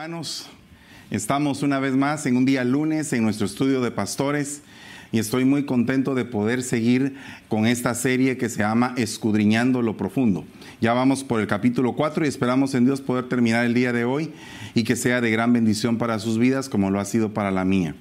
hermanos, estamos una vez más en un día lunes en nuestro estudio de pastores y estoy muy contento de poder seguir con esta serie que se llama Escudriñando lo Profundo. Ya vamos por el capítulo 4 y esperamos en Dios poder terminar el día de hoy y que sea de gran bendición para sus vidas como lo ha sido para la mía.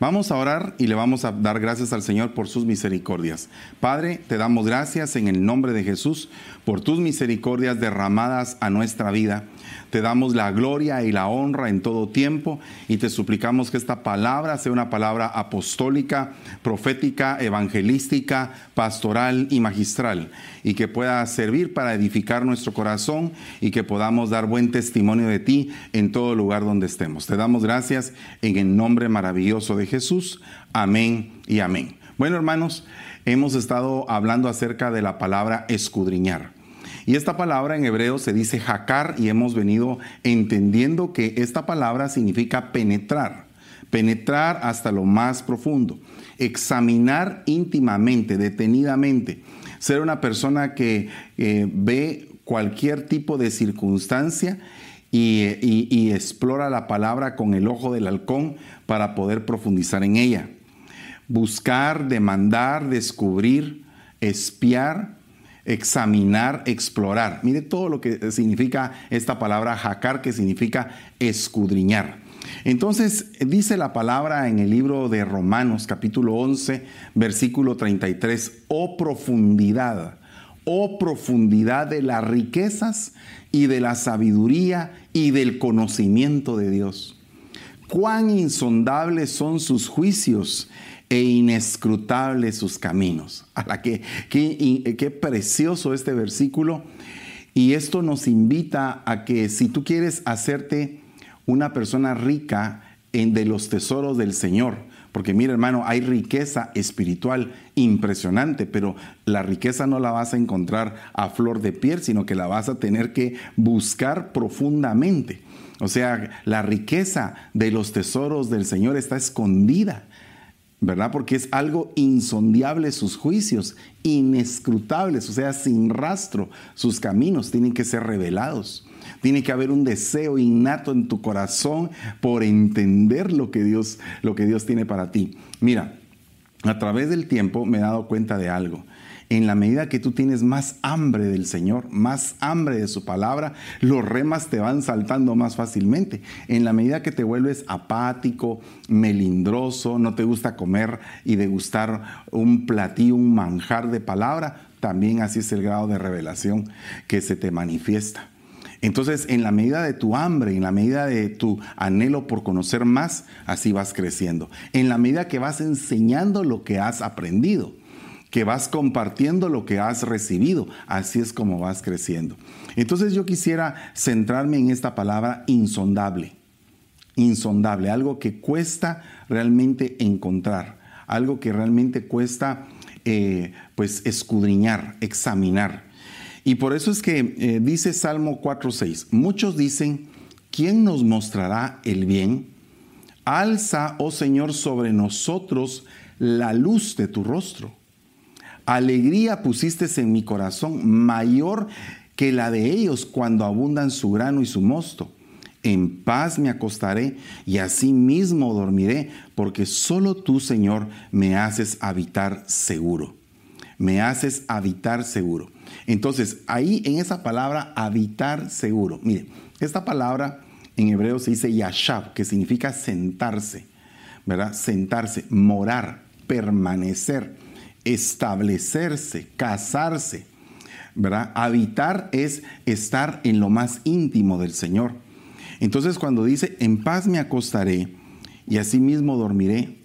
Vamos a orar y le vamos a dar gracias al Señor por sus misericordias. Padre, te damos gracias en el nombre de Jesús por tus misericordias derramadas a nuestra vida. Te damos la gloria y la honra en todo tiempo y te suplicamos que esta palabra sea una palabra apostólica, profética, evangelística, pastoral y magistral y que pueda servir para edificar nuestro corazón y que podamos dar buen testimonio de ti en todo lugar donde estemos. Te damos gracias en el nombre maravilloso de Jesús. Amén y amén. Bueno, hermanos, hemos estado hablando acerca de la palabra escudriñar. Y esta palabra en hebreo se dice jacar y hemos venido entendiendo que esta palabra significa penetrar, penetrar hasta lo más profundo, examinar íntimamente, detenidamente, ser una persona que eh, ve cualquier tipo de circunstancia y, y explora la palabra con el ojo del halcón para poder profundizar en ella. Buscar, demandar, descubrir, espiar examinar, explorar. Mire todo lo que significa esta palabra jacar, que significa escudriñar. Entonces dice la palabra en el libro de Romanos capítulo 11, versículo 33, oh profundidad, oh profundidad de las riquezas y de la sabiduría y del conocimiento de Dios. Cuán insondables son sus juicios e inescrutables sus caminos. A la que, qué precioso este versículo. Y esto nos invita a que si tú quieres hacerte una persona rica en de los tesoros del Señor, porque mira hermano, hay riqueza espiritual impresionante, pero la riqueza no la vas a encontrar a flor de piel, sino que la vas a tener que buscar profundamente. O sea, la riqueza de los tesoros del Señor está escondida ¿verdad? Porque es algo insondiable sus juicios, inescrutables, o sea, sin rastro. Sus caminos tienen que ser revelados. Tiene que haber un deseo innato en tu corazón por entender lo que Dios, lo que Dios tiene para ti. Mira, a través del tiempo me he dado cuenta de algo en la medida que tú tienes más hambre del Señor, más hambre de su palabra, los remas te van saltando más fácilmente. En la medida que te vuelves apático, melindroso, no te gusta comer y degustar un platillo, un manjar de palabra, también así es el grado de revelación que se te manifiesta. Entonces, en la medida de tu hambre, en la medida de tu anhelo por conocer más, así vas creciendo. En la medida que vas enseñando lo que has aprendido que vas compartiendo lo que has recibido. Así es como vas creciendo. Entonces yo quisiera centrarme en esta palabra insondable. Insondable, algo que cuesta realmente encontrar, algo que realmente cuesta eh, pues escudriñar, examinar. Y por eso es que eh, dice Salmo 4.6, muchos dicen, ¿quién nos mostrará el bien? Alza, oh Señor, sobre nosotros la luz de tu rostro. Alegría pusiste en mi corazón, mayor que la de ellos cuando abundan su grano y su mosto. En paz me acostaré y así mismo dormiré, porque solo tú, Señor, me haces habitar seguro. Me haces habitar seguro. Entonces, ahí en esa palabra, habitar seguro. Mire, esta palabra en hebreo se dice yashab, que significa sentarse, ¿verdad? Sentarse, morar, permanecer establecerse, casarse, ¿verdad? Habitar es estar en lo más íntimo del Señor. Entonces cuando dice, en paz me acostaré y asimismo dormiré,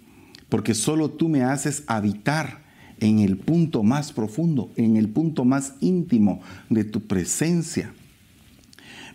porque solo tú me haces habitar en el punto más profundo, en el punto más íntimo de tu presencia.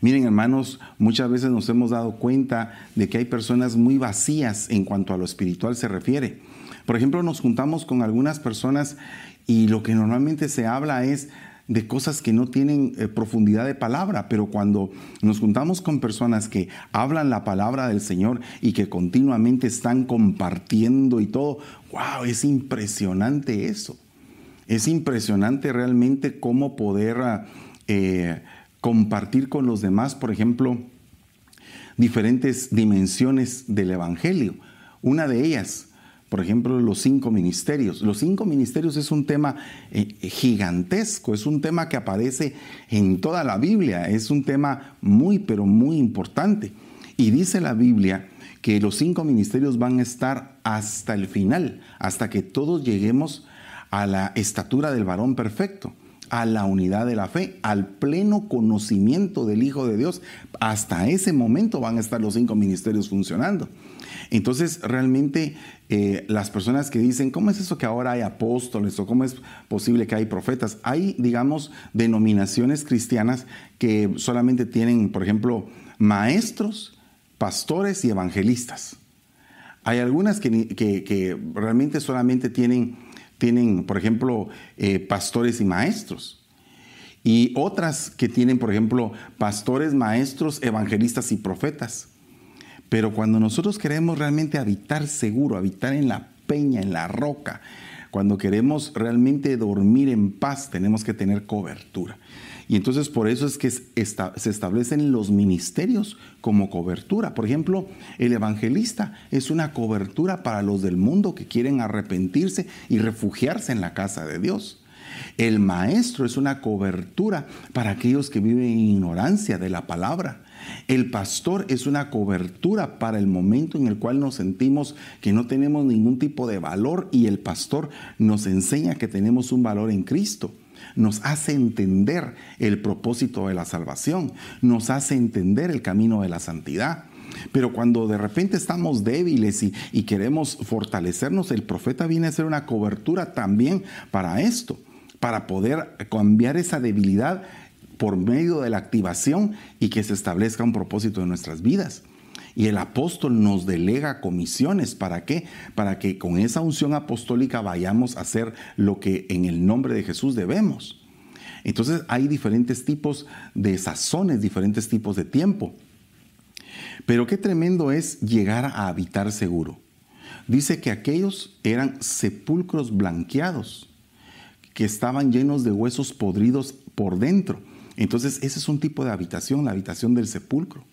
Miren hermanos, muchas veces nos hemos dado cuenta de que hay personas muy vacías en cuanto a lo espiritual se refiere. Por ejemplo, nos juntamos con algunas personas y lo que normalmente se habla es de cosas que no tienen eh, profundidad de palabra, pero cuando nos juntamos con personas que hablan la palabra del Señor y que continuamente están compartiendo y todo, wow, es impresionante eso. Es impresionante realmente cómo poder ah, eh, compartir con los demás, por ejemplo, diferentes dimensiones del Evangelio. Una de ellas, por ejemplo, los cinco ministerios. Los cinco ministerios es un tema eh, gigantesco, es un tema que aparece en toda la Biblia, es un tema muy, pero muy importante. Y dice la Biblia que los cinco ministerios van a estar hasta el final, hasta que todos lleguemos a la estatura del varón perfecto, a la unidad de la fe, al pleno conocimiento del Hijo de Dios. Hasta ese momento van a estar los cinco ministerios funcionando. Entonces, realmente eh, las personas que dicen, ¿cómo es eso que ahora hay apóstoles o cómo es posible que hay profetas? Hay, digamos, denominaciones cristianas que solamente tienen, por ejemplo, maestros, pastores y evangelistas. Hay algunas que, realmente solamente tienen, tienen por ejemplo, eh, pastores y maestros. Y otras que tienen, por ejemplo, pastores, maestros, evangelistas y profetas. Pero cuando nosotros queremos realmente habitar seguro, habitar en la peña, en la roca, cuando queremos realmente dormir en paz, tenemos que tener cobertura. Y entonces por eso es que se establecen los ministerios como cobertura. Por ejemplo, el evangelista es una cobertura para los del mundo que quieren arrepentirse y refugiarse en la casa de Dios. El maestro es una cobertura para aquellos que viven en ignorancia de la palabra. El pastor es una cobertura para el momento en el cual nos sentimos que no tenemos ningún tipo de valor y el pastor nos enseña que tenemos un valor en Cristo nos hace entender el propósito de la salvación, nos hace entender el camino de la santidad. Pero cuando de repente estamos débiles y, queremos fortalecernos, el profeta viene a ser una cobertura también para esto, para poder cambiar esa debilidad por medio de la activación y que se establezca un propósito en nuestras vidas. Y el apóstol nos delega comisiones. ¿Para qué? Para que con esa unción apostólica vayamos a hacer lo que en el nombre de Jesús debemos. Entonces hay diferentes tipos de sazones, diferentes tipos de tiempo. Pero qué tremendo es llegar a habitar seguro. Dice que aquellos eran sepulcros blanqueados, que estaban llenos de huesos podridos por dentro. Entonces ese es un tipo de habitación, la habitación del sepulcro.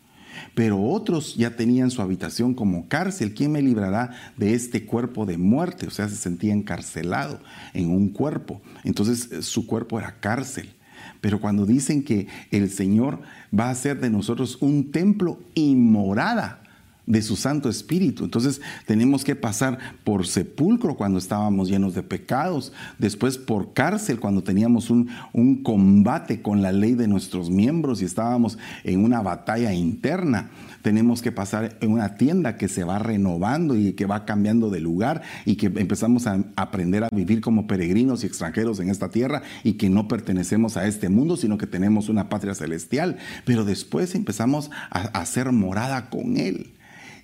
Pero otros ya tenían su habitación como cárcel. ¿Quién me librará de este cuerpo de muerte? O sea, se sentía encarcelado en un cuerpo. Entonces eh, su cuerpo era cárcel. Pero cuando dicen que el Señor va a hacer de nosotros un templo y morada, de su Santo Espíritu. Entonces tenemos que pasar por sepulcro cuando estábamos llenos de pecados, después por cárcel cuando teníamos un, un, combate con la ley de nuestros miembros y estábamos en una batalla interna. Tenemos que pasar en una tienda que se va renovando y que va cambiando de lugar y que empezamos a aprender a vivir como peregrinos y extranjeros en esta tierra y que no pertenecemos a este mundo, sino que tenemos una patria celestial. Pero después empezamos a hacer morada con Él.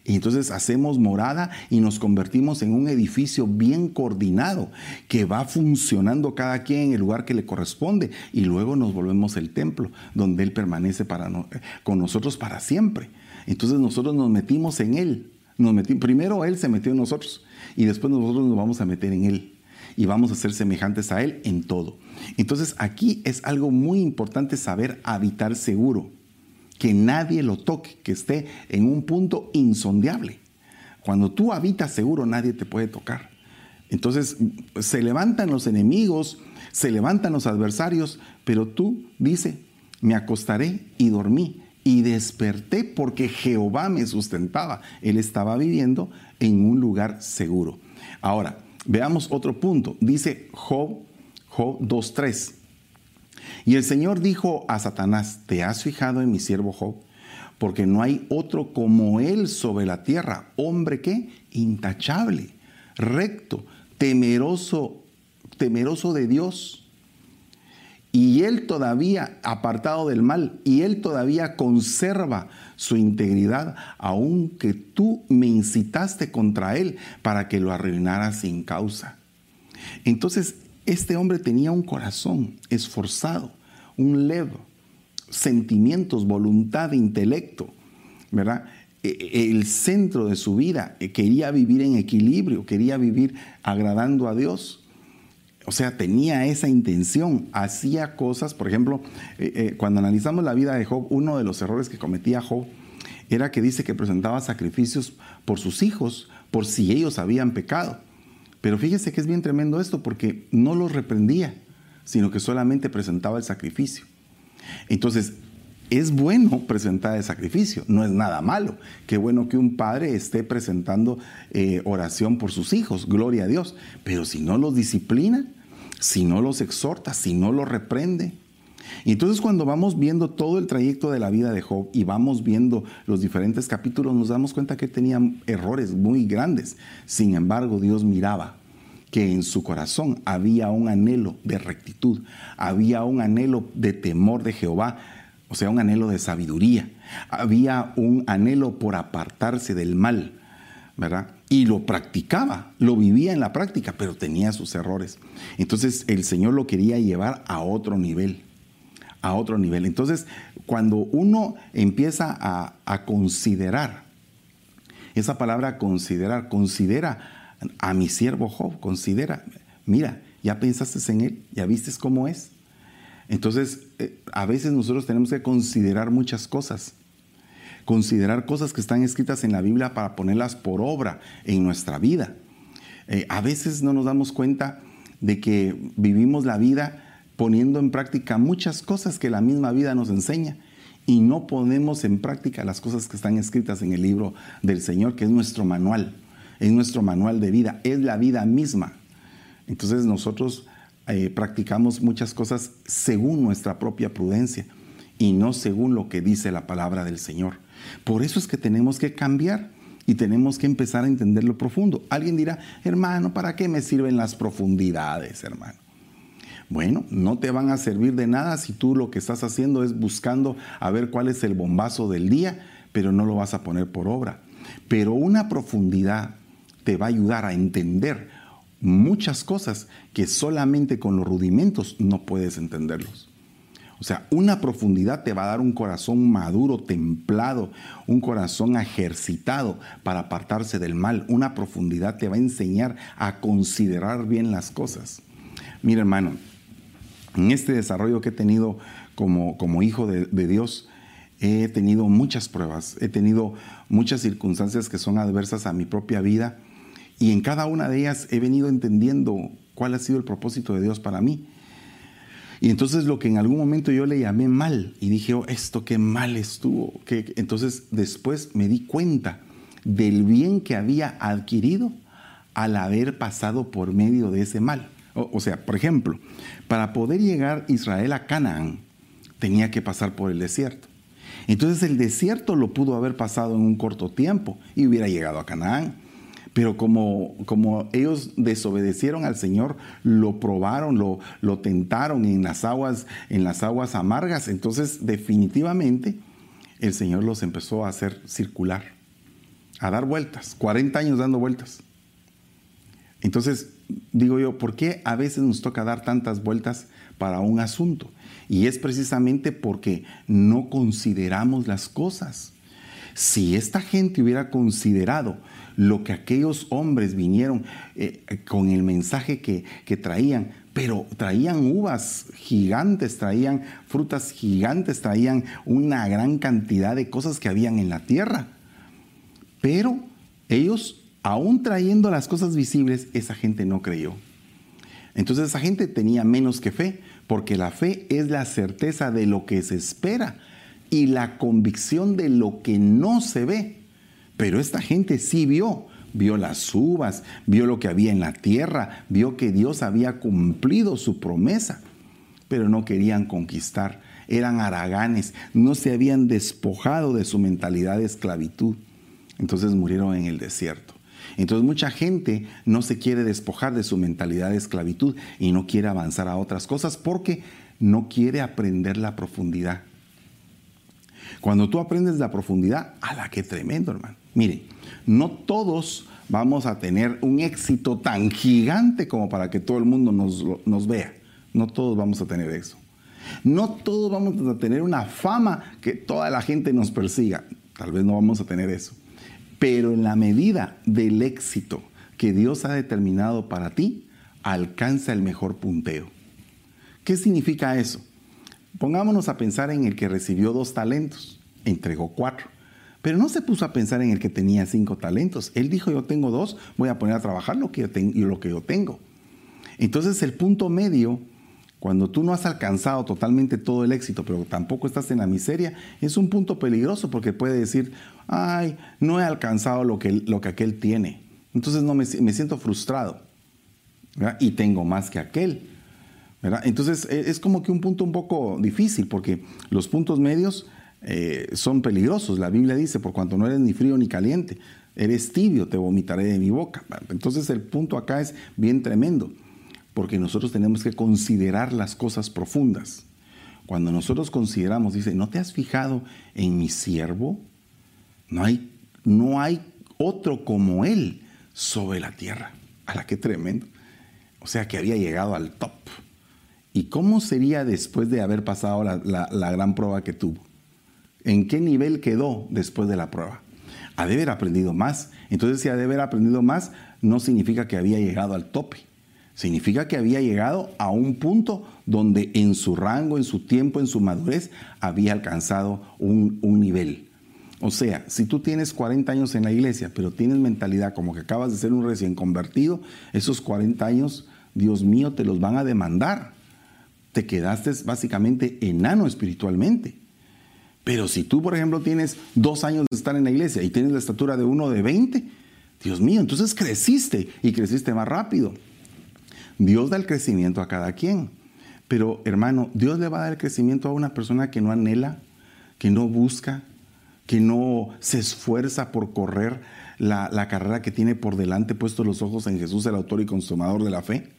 Y entonces hacemos morada y nos convertimos en un edificio bien coordinado que va funcionando cada quien en el lugar que le corresponde y luego nos volvemos el templo donde Él permanece para con nosotros para siempre. Entonces nosotros nos metimos en Él. Nos primero Él se metió en nosotros y después nosotros nos vamos a meter en Él y vamos a ser semejantes a Él en todo. Entonces aquí es algo muy importante saber habitar seguro que nadie lo toque, que esté en un punto insondiable. Cuando tú habitas seguro, nadie te puede tocar. Entonces se levantan los enemigos, se levantan los adversarios, pero tú dice, me acostaré y dormí y desperté porque Jehová me sustentaba. Él estaba viviendo en un lugar seguro. Ahora, veamos otro punto. Dice Job, Job 2.3. Y el Señor dijo a Satanás, ¿te has fijado en mi siervo Job? Porque no hay otro como él sobre la tierra, hombre que intachable, recto, temeroso, temeroso de Dios. Y él todavía apartado del mal, y él todavía conserva su integridad, aunque tú me incitaste contra él para que lo arruinara sin causa. Entonces este hombre tenía un corazón esforzado, un levo, sentimientos, voluntad, intelecto, ¿verdad? E, e, el centro de su vida, eh, quería vivir en equilibrio, quería vivir agradando a Dios. O sea, tenía esa intención, hacía cosas, por ejemplo, eh, eh, cuando analizamos la vida de Job, uno de los errores que cometía Job era que dice que presentaba sacrificios por sus hijos, por si ellos habían pecado. Pero fíjese que es bien tremendo esto porque no los reprendía, sino que solamente presentaba el sacrificio. Entonces, es bueno presentar el sacrificio, no es nada malo. Qué bueno que un padre esté presentando eh, oración por sus hijos, gloria a Dios. Pero si no los disciplina, si no los exhorta, si no los reprende. Y entonces cuando vamos viendo todo el trayecto de la vida de Job y vamos viendo los diferentes capítulos, nos damos cuenta que tenía errores muy grandes. Sin embargo, Dios miraba que en su corazón había un anhelo de rectitud, había un anhelo de temor de Jehová, o sea, un anhelo de sabiduría, había un anhelo por apartarse del mal, ¿verdad? Y lo practicaba, lo vivía en la práctica, pero tenía sus errores. Entonces el Señor lo quería llevar a otro nivel, a otro nivel. Entonces, cuando uno empieza a, a considerar, esa palabra considerar, considera a mi siervo Job, considera, mira, ya pensaste en él, ya vistes cómo es. Entonces, eh, a veces nosotros tenemos que considerar muchas cosas, considerar cosas que están escritas en la Biblia para ponerlas por obra en nuestra vida. Eh, a veces no nos damos cuenta de que vivimos la vida poniendo en práctica muchas cosas que la misma vida nos enseña y no ponemos en práctica las cosas que están escritas en el libro del Señor, que es nuestro manual es nuestro manual de vida, es la vida misma. Entonces nosotros eh, practicamos muchas cosas según nuestra propia prudencia y no según lo que dice la palabra del Señor. Por eso es que tenemos que cambiar y tenemos que empezar a entender lo profundo. Alguien dirá, hermano, ¿para qué me sirven las profundidades, hermano? Bueno, no te van a servir de nada si tú lo que estás haciendo es buscando a ver cuál es el bombazo del día, pero no lo vas a poner por obra. Pero una profundidad te va a ayudar a entender muchas cosas que solamente con los rudimentos no puedes entenderlos. O sea, una profundidad te va a dar un corazón maduro, templado, un corazón ejercitado para apartarse del mal. Una profundidad te va a enseñar a considerar bien las cosas. Mira, hermano, en este desarrollo que he tenido como, hijo de, de Dios, he tenido muchas pruebas, he tenido muchas circunstancias que son adversas a mi propia vida y en cada una de ellas he venido entendiendo cuál ha sido el propósito de Dios para mí. Y entonces lo que en algún momento yo le llamé mal y dije, oh, esto qué mal estuvo. Que, entonces después me di cuenta del bien que había adquirido al haber pasado por medio de ese mal. O, sea, por ejemplo, para poder llegar Israel a Canaán, tenía que pasar por el desierto. Entonces el desierto lo pudo haber pasado en un corto tiempo y hubiera llegado a Canaán. Pero como, como ellos desobedecieron al Señor, lo probaron, lo, lo tentaron en las, aguas, en las aguas amargas, entonces definitivamente el Señor los empezó a hacer circular, a dar vueltas, 40 años dando vueltas. Entonces, digo yo, ¿por qué a veces nos toca dar tantas vueltas para un asunto? Y es precisamente porque no consideramos las cosas. Si esta gente hubiera considerado lo que aquellos hombres vinieron eh, con el mensaje que, que traían, pero traían uvas gigantes, traían frutas gigantes, traían una gran cantidad de cosas que habían en la tierra. Pero ellos, aún trayendo las cosas visibles, esa gente no creyó. Entonces esa gente tenía menos que fe, porque la fe es la certeza de lo que se espera y la convicción de lo que no se ve. Pero esta gente sí vio, vio las uvas, vio lo que había en la tierra, vio que Dios había cumplido su promesa, pero no querían conquistar, eran haraganes, no se habían despojado de su mentalidad de esclavitud. Entonces murieron en el desierto. Entonces mucha gente no se quiere despojar de su mentalidad de esclavitud y no quiere avanzar a otras cosas porque no quiere aprender la profundidad. Cuando tú aprendes la profundidad, a la que tremendo, hermano. Mire, no todos vamos a tener un éxito tan gigante como para que todo el mundo nos, nos vea. No todos vamos a tener eso. No todos vamos a tener una fama que toda la gente nos persiga. Tal vez no vamos a tener eso. Pero en la medida del éxito que Dios ha determinado para ti, alcanza el mejor punteo. ¿Qué significa eso? Pongámonos a pensar en el que recibió dos talentos, entregó cuatro Pero no se puso a pensar en el que tenía cinco talentos. Él dijo, yo tengo dos, voy a poner a trabajar lo que yo, tengo. Entonces el punto medio, cuando tú no has alcanzado totalmente todo el éxito, pero tampoco estás en la miseria, es un punto peligroso porque puede decir, ay, no he alcanzado lo que, lo que aquel tiene. Entonces no me, siento frustrado. Y tengo más que aquel. Entonces e, es como que un punto un poco difícil porque los puntos medios eh, son peligrosos. La Biblia dice, por cuanto no eres ni frío ni caliente, eres tibio, te vomitaré de mi boca. Entonces el punto acá es bien tremendo, porque nosotros tenemos que considerar las cosas profundas. Cuando nosotros consideramos, dice, ¿no te has fijado en mi siervo? No hay, no hay otro como él sobre la tierra. A la que tremendo. O sea que había llegado al top. ¿Y cómo sería después de haber pasado la gran prueba que tuvo? en qué nivel quedó después de la prueba. Ha de haber aprendido más. Entonces, si ha de haber aprendido más, no significa que había llegado al tope. Significa que había llegado a un punto donde en su rango, en su tiempo, en su madurez, había alcanzado un, nivel. O sea, si tú tienes 40 años en la iglesia, pero tienes mentalidad como que acabas de ser un recién convertido, esos 40 años, Dios mío, te los van a demandar. Te quedaste básicamente enano espiritualmente. Pero si tú, por ejemplo, tienes dos años de estar en la iglesia y tienes la estatura de uno de 20, Dios mío, entonces creciste y creciste más rápido. Dios da el crecimiento a cada quien. Pero hermano, Dios le va a dar el crecimiento a una persona que no anhela, que no busca, que no se esfuerza por correr la, carrera que tiene por delante, puesto los ojos en Jesús, el autor y consumador de la fe.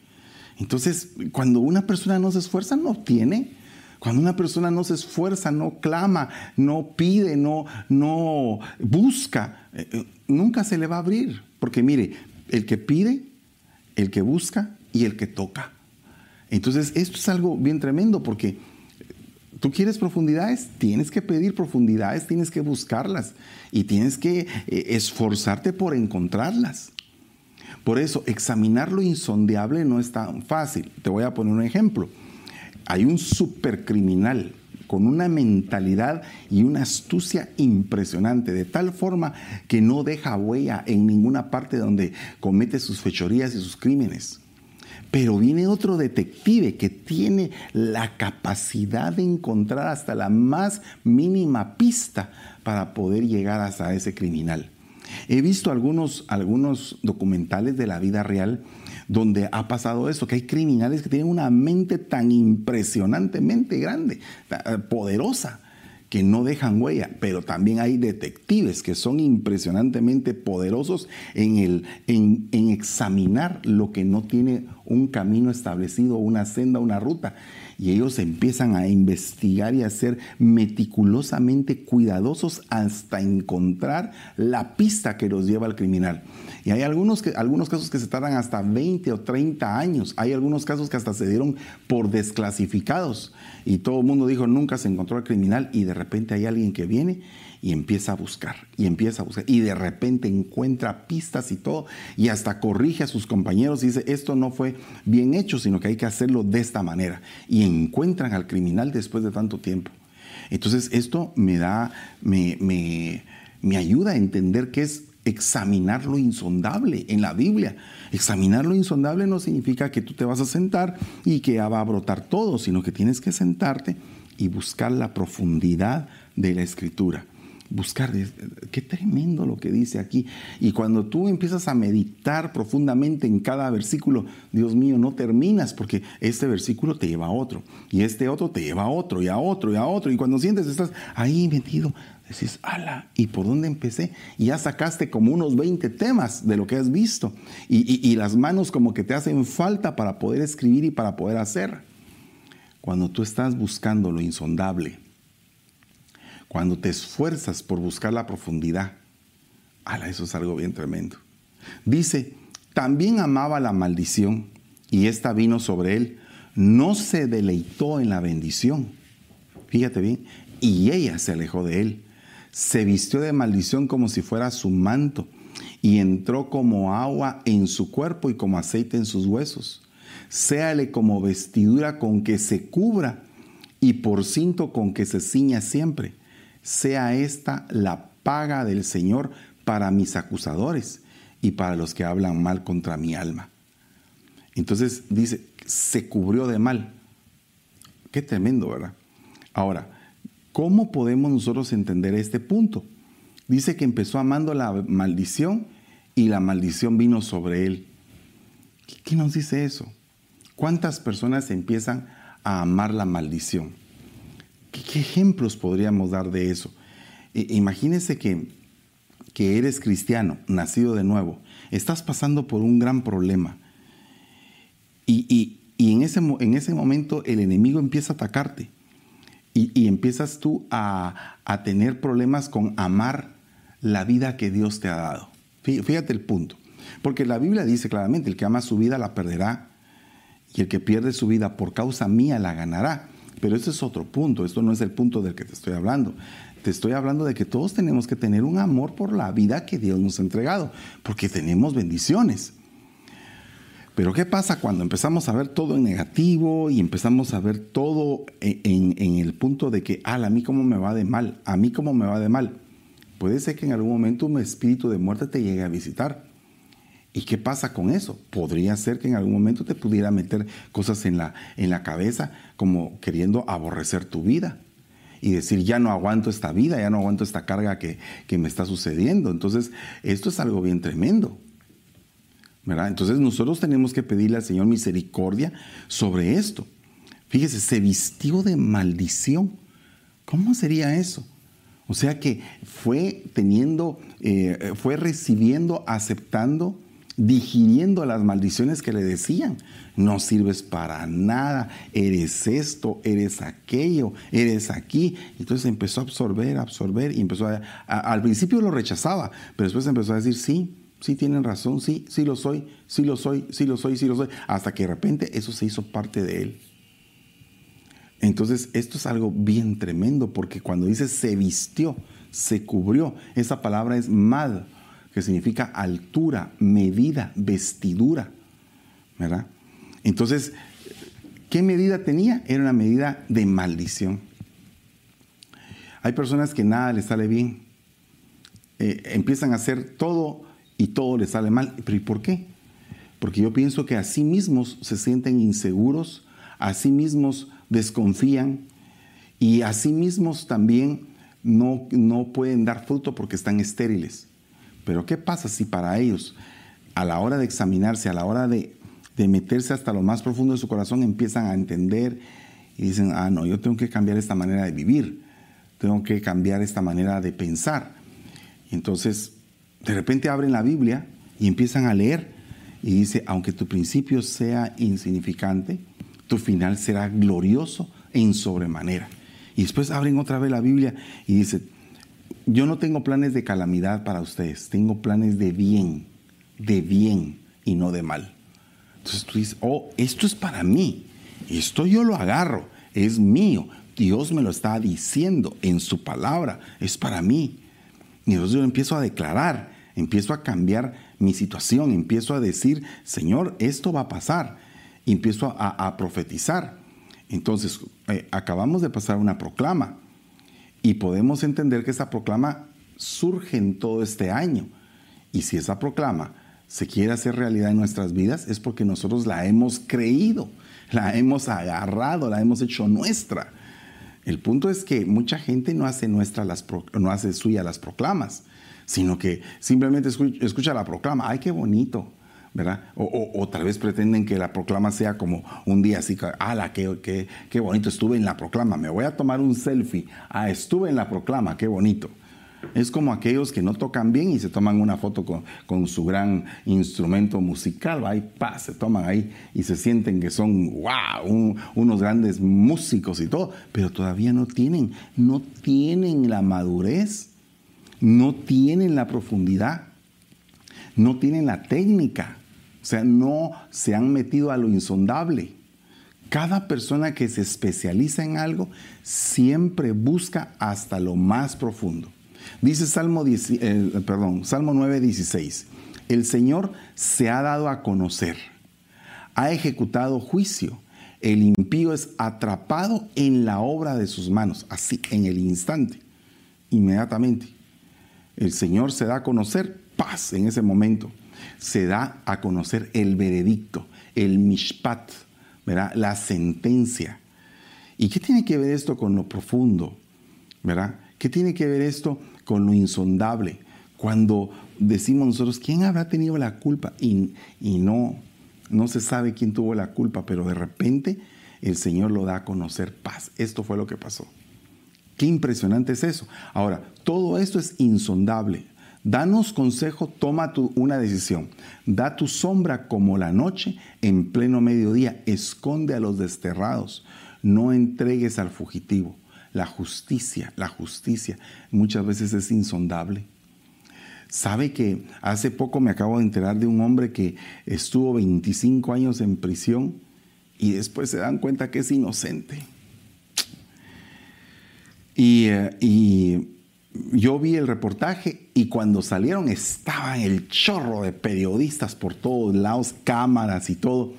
Entonces, cuando una persona no se esfuerza, no obtiene. Cuando una persona no se esfuerza, no clama, no pide, no, no busca, eh, eh, nunca se le va a abrir. Porque mire, el que pide, el que busca y el que toca. Entonces, esto es algo bien tremendo porque tú quieres profundidades, tienes que pedir profundidades, tienes que buscarlas y tienes que eh, esforzarte por encontrarlas. Por eso, examinar lo insondeable no es tan fácil. Te voy a poner un ejemplo hay un supercriminal con una mentalidad y una astucia impresionante, de tal forma que no deja huella en ninguna parte donde comete sus fechorías y sus crímenes. Pero viene otro detective que tiene la capacidad de encontrar hasta la más mínima pista para poder llegar hasta ese criminal. He visto algunos, algunos documentales de la vida real donde ha pasado eso, que hay criminales que tienen una mente tan impresionantemente grande, eh, poderosa, que no dejan huella, pero también hay detectives que son impresionantemente poderosos en, el, en, en examinar lo que no tiene un camino establecido, una senda, una ruta y ellos empiezan a investigar y a ser meticulosamente cuidadosos hasta encontrar la pista que los lleva al criminal. Y hay algunos, que, algunos casos que se tardan hasta 20 o 30 años. Hay algunos casos que hasta se dieron por desclasificados. Y todo el mundo dijo, nunca se encontró al criminal. Y de repente hay alguien que viene y empieza a buscar, y empieza a buscar, y de repente encuentra pistas y todo, y hasta corrige a sus compañeros y dice, esto no fue bien hecho, sino que hay que hacerlo de esta manera. Y encuentran al criminal después de tanto tiempo. Entonces esto me da, me, me, me ayuda a entender que es examinar lo insondable en la Biblia. Examinar lo insondable no significa que tú te vas a sentar y que va a brotar todo, sino que tienes que sentarte y buscar la profundidad de la escritura buscar, qué tremendo lo que dice aquí. Y cuando tú empiezas a meditar profundamente en cada versículo, Dios mío, no terminas porque este versículo te lleva a otro y este otro te lleva a otro y a otro y a otro. Y cuando sientes estás ahí metido, decís, ala, ¿y por dónde empecé? Y ya sacaste como unos 20 temas de lo que has visto y, y las manos como que te hacen falta para poder escribir y para poder hacer. Cuando tú estás buscando lo insondable, cuando te esfuerzas por buscar la profundidad, ala, eso es algo bien tremendo. Dice, también amaba la maldición y esta vino sobre él. No se deleitó en la bendición. Fíjate bien. Y ella se alejó de él. Se vistió de maldición como si fuera su manto y entró como agua en su cuerpo y como aceite en sus huesos. Séale como vestidura con que se cubra y por cinto con que se ciña siempre sea esta la paga del Señor para mis acusadores y para los que hablan mal contra mi alma. Entonces dice, se cubrió de mal. Qué tremendo, ¿verdad? Ahora, ¿cómo podemos nosotros entender este punto? Dice que empezó amando la maldición y la maldición vino sobre él. ¿Qué nos dice eso? ¿Cuántas personas empiezan a amar la maldición? ¿Qué, ejemplos podríamos dar de eso? imagínese que, que eres cristiano, nacido de nuevo, estás pasando por un gran problema y, en, ese, en, ese, momento el enemigo empieza a atacarte y, empiezas tú a, a tener problemas con amar la vida que Dios te ha dado. Fíjate el punto. Porque la Biblia dice claramente, el que ama su vida la perderá y el que pierde su vida por causa mía la ganará. Pero ese es otro punto, esto no es el punto del que te estoy hablando. Te estoy hablando de que todos tenemos que tener un amor por la vida que Dios nos ha entregado, porque tenemos bendiciones. Pero ¿qué pasa cuando empezamos a ver todo en negativo y empezamos a ver todo en, el punto de que, a mí cómo me va de mal, a mí cómo me va de mal? Puede ser que en algún momento un espíritu de muerte te llegue a visitar. ¿Y qué pasa con eso? Podría ser que en algún momento te pudiera meter cosas en la, en la cabeza como queriendo aborrecer tu vida y decir, ya no aguanto esta vida, ya no aguanto esta carga que, me está sucediendo. Entonces, esto es algo bien tremendo. ¿verdad? Entonces nosotros tenemos que pedirle al Señor misericordia sobre esto. Fíjese, se vistió de maldición. ¿Cómo sería eso? O sea que fue teniendo, eh, fue recibiendo, aceptando digiriendo las maldiciones que le decían. No sirves para nada, eres esto, eres aquello, eres aquí. Entonces empezó a absorber, absorber y empezó a, al principio lo rechazaba, pero después empezó a decir, sí, sí tienen razón, sí, sí lo soy, sí lo soy, sí lo soy, sí lo soy, hasta que de repente eso se hizo parte de él. Entonces esto es algo bien tremendo porque cuando dice se vistió, se cubrió, esa palabra es mal que significa altura, medida, vestidura. ¿Verdad? Entonces, ¿qué medida tenía? Era una medida de maldición. Hay personas que nada les sale bien. Eh, empiezan a hacer todo y todo les sale mal. ¿Pero y por qué? Porque yo pienso que a sí mismos se sienten inseguros, a sí mismos desconfían y a sí mismos también no, no pueden dar fruto porque están estériles. Pero ¿qué pasa si para ellos, a la hora de examinarse, a la hora de, meterse hasta lo más profundo de su corazón, empiezan a entender y dicen, ah, no, yo tengo que cambiar esta manera de vivir, tengo que cambiar esta manera de pensar. Y entonces, de repente abren la Biblia y empiezan a leer y dice, aunque tu principio sea insignificante, tu final será glorioso en sobremanera. Y después abren otra vez la Biblia y dice, yo no tengo planes de calamidad para ustedes, tengo planes de bien, de bien y no de mal. Entonces tú dices, oh, esto es para mí, esto yo lo agarro, es mío, Dios me lo está diciendo en su palabra, es para mí. Y entonces yo empiezo a declarar, empiezo a cambiar mi situación, empiezo a decir, Señor, esto va a pasar, y empiezo a, profetizar. Entonces, eh, acabamos de pasar una proclama y podemos entender que esa proclama surge en todo este año. Y si esa proclama se quiere hacer realidad en nuestras vidas, es porque nosotros la hemos creído, la hemos agarrado, la hemos hecho nuestra. El punto es que mucha gente no hace, nuestra las, no hace suya las proclamas, sino que simplemente escucha la proclama. ¡Ay, qué bonito! ¿Verdad? O, tal vez pretenden que la proclama sea como un día así, ¡ala, qué, qué, qué bonito! Estuve en la proclama, me voy a tomar un selfie. Ah, estuve en la proclama, qué bonito. Es como aquellos que no tocan bien y se toman una foto con, su gran instrumento musical, ahí pa, se toman ahí y se sienten que son, wow, unos grandes músicos y todo, pero todavía no tienen, no tienen la madurez, no tienen la profundidad, no tienen la técnica. O sea, no se han metido a lo insondable. Cada persona que se especializa en algo siempre busca hasta lo más profundo. Dice Salmo, eh, perdón, Salmo 9, 16. El Señor se ha dado a conocer, ha ejecutado juicio. El impío es atrapado en la obra de sus manos, así en el instante, inmediatamente. el Señor se da a conocer, paz en ese momento. Se da a conocer el veredicto, el mishpat, ¿verdad? la sentencia. ¿Y qué tiene que ver esto con lo profundo? ¿verdad? ¿Qué tiene que ver esto con lo insondable? Cuando decimos nosotros, ¿quién habrá tenido la culpa? Y, y no, no se sabe quién tuvo la culpa, pero de repente el Señor lo da a conocer paz. Esto fue lo que pasó. Qué impresionante es eso. Ahora, todo esto es insondable. Danos consejo, toma tu, una decisión. Da tu sombra como la noche en pleno mediodía. Esconde a los desterrados. No entregues al fugitivo. La justicia, la justicia muchas veces es insondable. Sabe que hace poco me acabo de enterar de un hombre que estuvo 25 años en prisión y después se dan cuenta que es inocente. Y, eh, y yo vi el reportaje y cuando salieron estaba el chorro de periodistas por todos lados, cámaras y todo.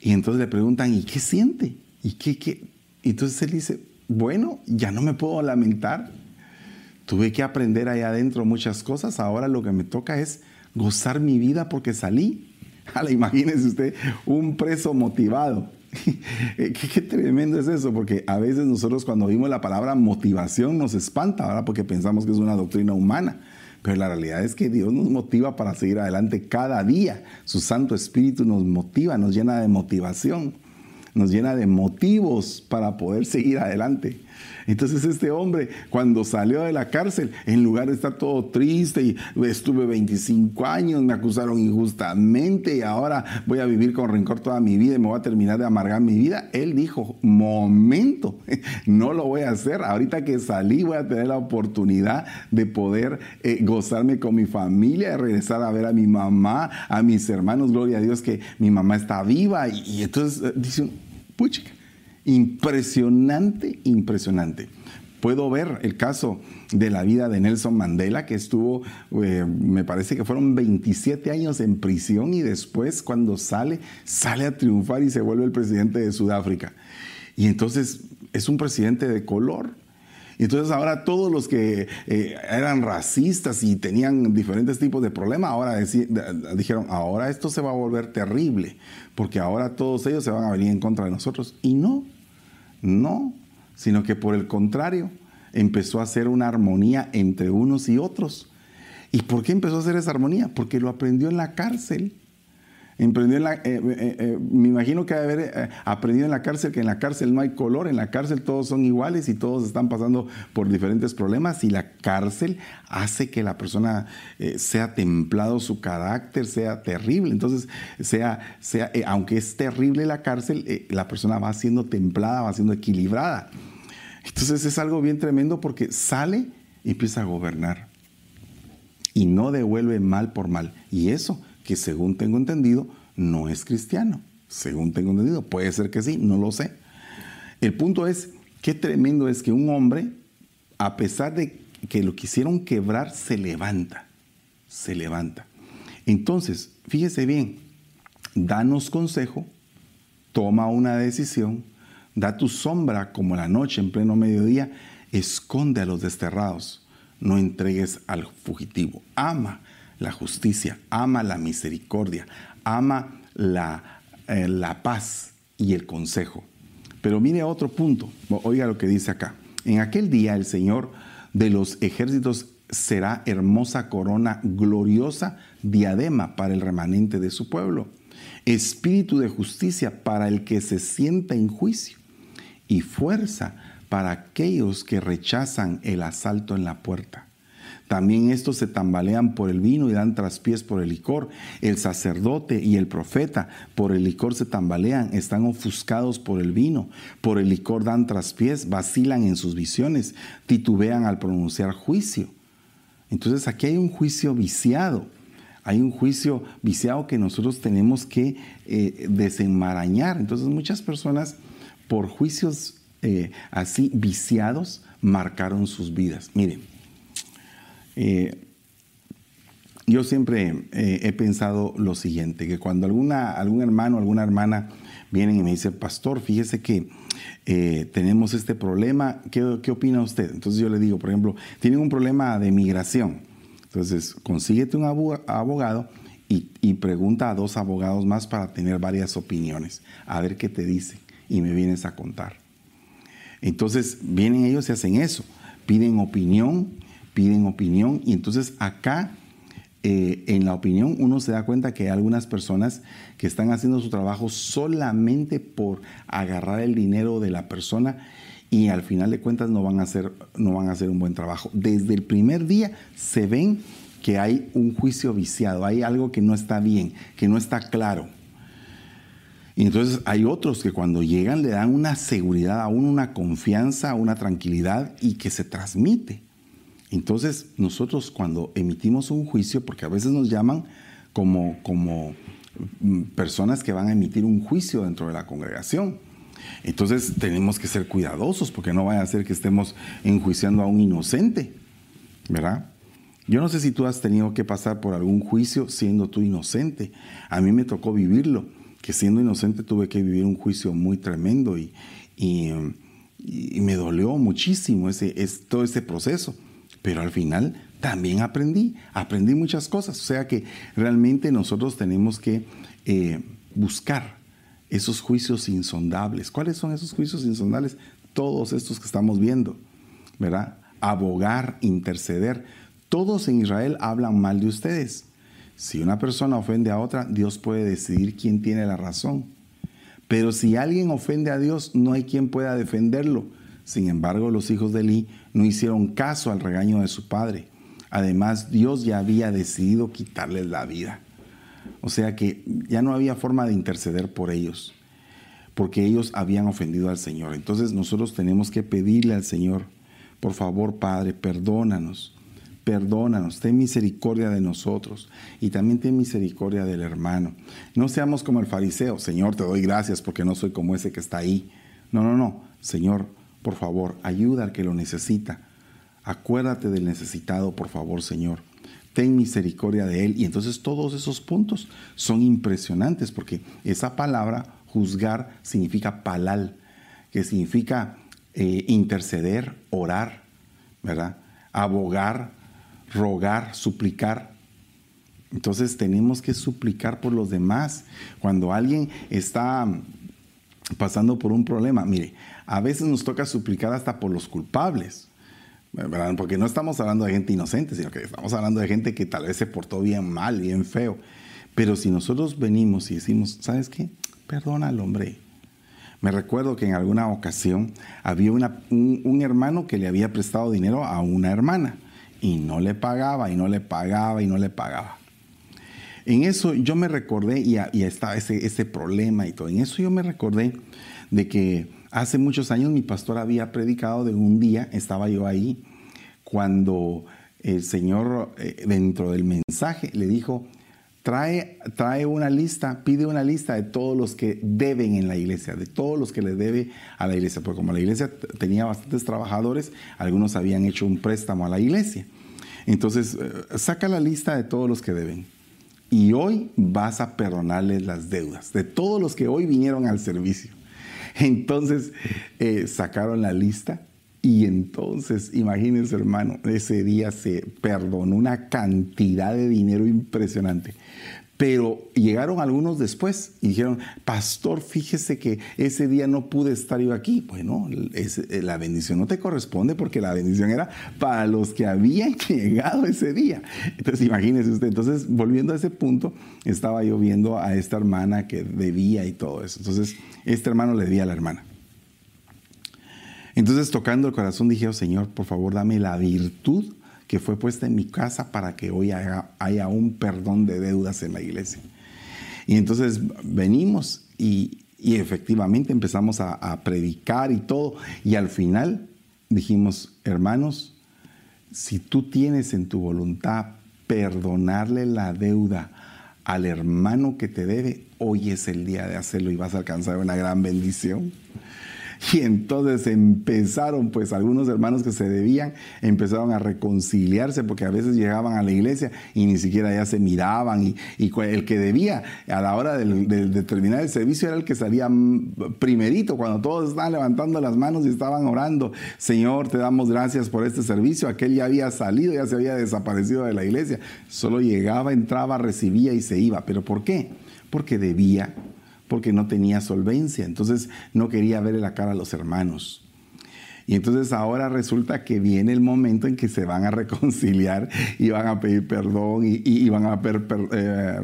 Y entonces le preguntan, ¿y qué siente? ¿Y qué, qué? Entonces él dice, bueno, ya no me puedo lamentar. Tuve que aprender ahí adentro muchas cosas. Ahora lo que me toca es gozar mi vida porque salí. Imagínese usted un preso motivado. ¿Qué, ¿Qué, tremendo es eso, porque a veces nosotros cuando vimos la palabra motivación nos espanta, ¿verdad? Porque pensamos que es una doctrina humana. Pero la realidad es que Dios nos motiva para seguir adelante cada día. Su Santo Espíritu nos motiva, nos llena de motivación, nos llena de motivos para poder seguir adelante. Entonces este hombre, cuando salió de la cárcel, en lugar de estar todo triste y estuve 25 años, me acusaron injustamente y ahora voy a vivir con rencor toda mi vida y me voy a terminar de amargar mi vida, él dijo, momento, no lo voy a hacer. Ahorita que salí voy a tener la oportunidad de poder eh, gozarme con mi familia, de regresar a ver a mi mamá, a mis hermanos, gloria a Dios que mi mamá está viva. Y, entonces eh, dice, puchica Impresionante, impresionante. Puedo ver el caso de la vida de Nelson Mandela, que estuvo, eh, me parece que fueron 27 años en prisión y después cuando sale, sale a triunfar y se vuelve el presidente de Sudáfrica. Y entonces es un presidente de color. Y entonces ahora todos los que eh, eran racistas y tenían diferentes tipos de problemas, ahora dijeron, ahora esto se va a volver terrible, porque ahora todos ellos se van a venir en contra de nosotros. Y no, no, sino que por el contrario, empezó a hacer una armonía entre unos y otros. ¿Y por qué empezó a hacer esa armonía? Porque lo aprendió en la cárcel. Eh, eh, eh, me imagino que haber aprendido en la cárcel que en la cárcel no hay color, en la cárcel todos son iguales y todos están pasando por diferentes problemas y la cárcel hace que la persona sea templado su carácter, sea terrible. Entonces, sea, sea aunque es terrible la cárcel, la persona va siendo templada, va siendo equilibrada. Entonces es algo bien tremendo porque sale y empieza a gobernar y no devuelve mal por mal. Y eso según tengo entendido no es cristiano. Según tengo entendido, puede ser que sí, no lo sé. El punto es, qué tremendo es que un hombre, a pesar de que lo quisieron quebrar, se levanta, se levanta. Entonces, fíjese bien, danos consejo, toma una decisión, da tu sombra como la noche en pleno mediodía, esconde a los desterrados, no entregues al fugitivo, ama la justicia, ama la misericordia, ama la, eh, la paz y el consejo. Pero mire otro punto, oiga lo que dice acá. En aquel día el Señor de los ejércitos será hermosa corona, gloriosa diadema para el remanente de su pueblo, espíritu de justicia para el que se sienta en juicio y fuerza para aquellos que rechazan el asalto en la puerta. También estos se tambalean por el vino y dan traspiés por el licor. El sacerdote y el profeta por el licor se tambalean, están ofuscados por el vino. Por el licor dan traspiés, vacilan en sus visiones, titubean al pronunciar juicio. Entonces aquí hay un juicio viciado. Hay un juicio viciado que nosotros tenemos que eh, desenmarañar. Entonces muchas personas por juicios eh, así viciados marcaron sus vidas. Miren, eh, yo siempre eh, he pensado lo siguiente, que cuando alguna, algún hermano, alguna hermana vienen y me dicen, pastor, fíjese que eh, tenemos este problema, ¿Qué, ¿qué opina usted? Entonces yo le digo, por ejemplo, tienen un problema de migración. Entonces, consíguete un abogado y, y, pregunta a dos abogados más para tener varias opiniones, a ver qué te dicen y me vienes a contar. Entonces, vienen ellos y hacen eso, piden opinión, piden opinión y entonces acá eh, en la opinión uno se da cuenta que hay algunas personas que están haciendo su trabajo solamente por agarrar el dinero de la persona y al final de cuentas no van a hacer, no van a hacer un buen trabajo. Desde el primer día se ven que hay un juicio viciado, hay algo que no está bien, que no está claro. Y entonces hay otros que cuando llegan le dan una seguridad, aún una confianza, una tranquilidad y que se transmite. Entonces, nosotros cuando emitimos un juicio, porque a veces nos llaman como, como mm, personas que van a emitir un juicio dentro de la congregación. Entonces tenemos que ser cuidadosos porque no vaya a ser que estemos enjuiciando a un inocente, ¿verdad? Yo no sé si tú has tenido que pasar por algún juicio siendo tú inocente. A mí me tocó vivirlo, que siendo inocente tuve que vivir un juicio muy tremendo y, y, me dolió muchísimo ese, todo ese proceso pero al final también aprendí, aprendí muchas cosas. O sea que realmente nosotros tenemos que eh, buscar esos juicios insondables. ¿Cuáles son esos juicios insondables? Todos estos que estamos viendo, ¿verdad? Abogar, interceder. Todos en Israel hablan mal de ustedes. Si una persona ofende a otra, Dios puede decidir quién tiene la razón. Pero si alguien ofende a Dios, no hay quien pueda defenderlo. Sin embargo, los hijos de Eli no hicieron caso al regaño de su padre. Además, Dios ya había decidido quitarles la vida. O sea que ya no había forma de interceder por ellos, porque ellos habían ofendido al Señor. Entonces nosotros tenemos que pedirle al Señor, por favor, Padre, perdónanos, perdónanos, ten misericordia de nosotros y también ten misericordia del hermano. No seamos como el fariseo, Señor, te doy gracias porque no soy como ese que está ahí. No, no, no, Señor, por favor, ayuda al que lo necesita. Acuérdate del necesitado, por favor, Señor. Ten misericordia de él. Y entonces todos esos puntos son impresionantes porque esa palabra, juzgar, significa palal, que significa eh, interceder, orar, ¿verdad? Abogar, rogar, suplicar. Entonces tenemos que suplicar por los demás. Cuando alguien está pasando por un problema, mire, a veces nos toca suplicar hasta por los culpables. Porque no estamos hablando de gente inocente, sino que estamos hablando de gente que tal vez se portó bien mal, bien feo. Pero si nosotros venimos y decimos, ¿sabes qué? Perdona al hombre. Me recuerdo que en alguna ocasión había un, un, hermano que le había prestado dinero a una hermana y no le pagaba y no le pagaba y no le pagaba. En eso yo me recordé, y, y estaba ese, ese problema y todo, en eso yo me recordé de que Hace muchos años mi pastor había predicado de un día, estaba yo ahí, cuando el Señor eh, dentro del mensaje le dijo, trae, trae una lista, pide una lista de todos los que deben en la iglesia, de todos los que le debe a la iglesia, porque como la iglesia tenía bastantes trabajadores, algunos habían hecho un préstamo a la iglesia. Entonces, eh, saca la lista de todos los que deben. Y hoy vas a perdonarles las deudas de todos los que hoy vinieron al servicio. Entonces eh, sacaron la lista y entonces, imagínense hermano, ese día se perdonó una cantidad de dinero impresionante. Pero llegaron algunos después y dijeron, pastor, fíjese que ese día no pude estar yo aquí. Bueno, eh, la bendición no te corresponde porque la bendición era para los que habían llegado ese día. Entonces, imagínese usted. Entonces, volviendo a ese punto, estaba yo viendo a esta hermana que debía y todo eso. Entonces, este hermano le debía a la hermana. Entonces, tocando el corazón, dije, oh, Señor, por favor, dame la virtud que fue puesta en mi casa para que hoy haya, un perdón de deudas en la iglesia. Y entonces venimos y, efectivamente empezamos a, a, predicar y todo. Y al final dijimos, hermanos, si tú tienes en tu voluntad perdonarle la deuda al hermano que te debe, hoy es el día de hacerlo y vas a alcanzar una gran bendición. Y entonces empezaron, pues algunos hermanos que se debían, empezaron a reconciliarse porque a veces llegaban a la iglesia y ni siquiera ya se miraban. Y, el que debía a la hora de, terminar el servicio era el que salía primerito, cuando todos estaban levantando las manos y estaban orando. Señor, te damos gracias por este servicio. Aquel ya había salido, ya se había desaparecido de la iglesia. Solo llegaba, entraba, recibía y se iba. ¿Pero por qué? Porque debía porque no tenía solvencia, entonces no quería verle la cara a los hermanos. Y entonces ahora resulta que viene el momento en que se van a reconciliar y van a pedir perdón y, van a ver eh,